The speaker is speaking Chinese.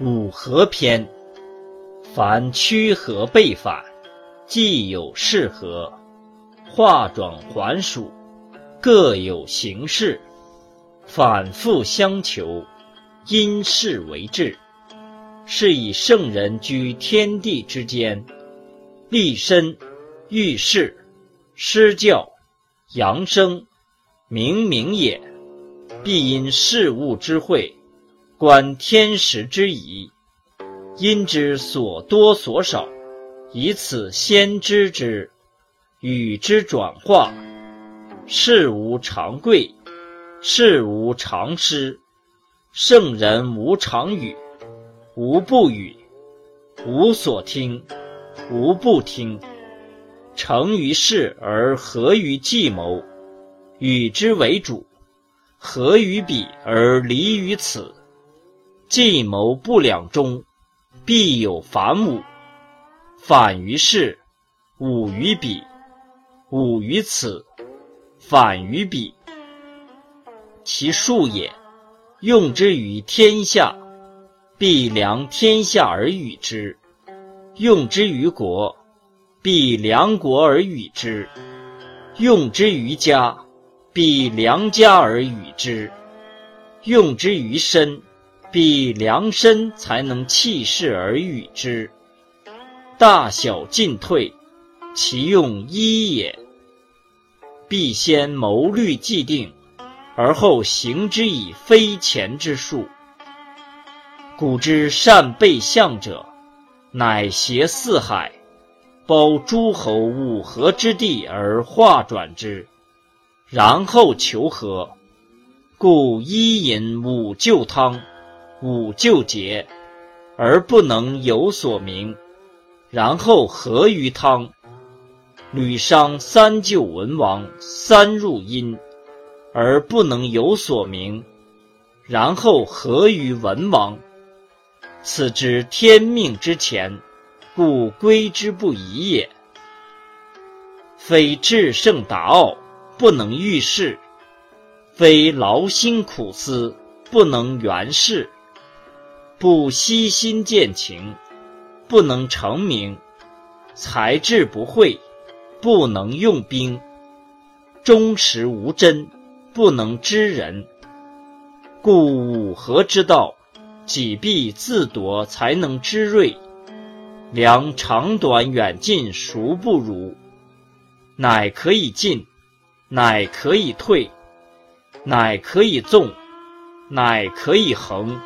五合篇，凡曲合背反，既有适合，化转还属，各有形式，反复相求，因事为治。是以圣人居天地之间，立身、遇事、施教、扬声，明明也，必因事物之会。观天时之宜，因之所多所少，以此先知之，与之转化。事无常贵，事无常失。圣人无常语，无不语；无所听，无不听。成于事而合于计谋，与之为主；合于彼而离于此。计谋不两中，必有反武；反于事，武于彼，武于此，反于彼。其数也，用之于天下，必量天下而与之；用之于国，必量国而与之；用之于家，必量家而与之；用之于身。必量身才能弃势而与之，大小进退，其用一也。必先谋虑既定，而后行之以非前之术。古之善备相者，乃挟四海，包诸侯五合之地而化转之，然后求和。故一饮五旧汤。五旧节，而不能有所明，然后合于汤。吕商三救文王，三入阴，而不能有所明，然后合于文王。此之天命之前，故归之不疑也。非至圣达奥，不能遇事；非劳心苦思，不能圆事。不悉心见情，不能成名；才智不会，不能用兵；忠实无真，不能知人。故五合之道，己必自夺，才能知锐。量长短远近，孰不如？乃可以进，乃可以退，乃可以纵，乃可以横。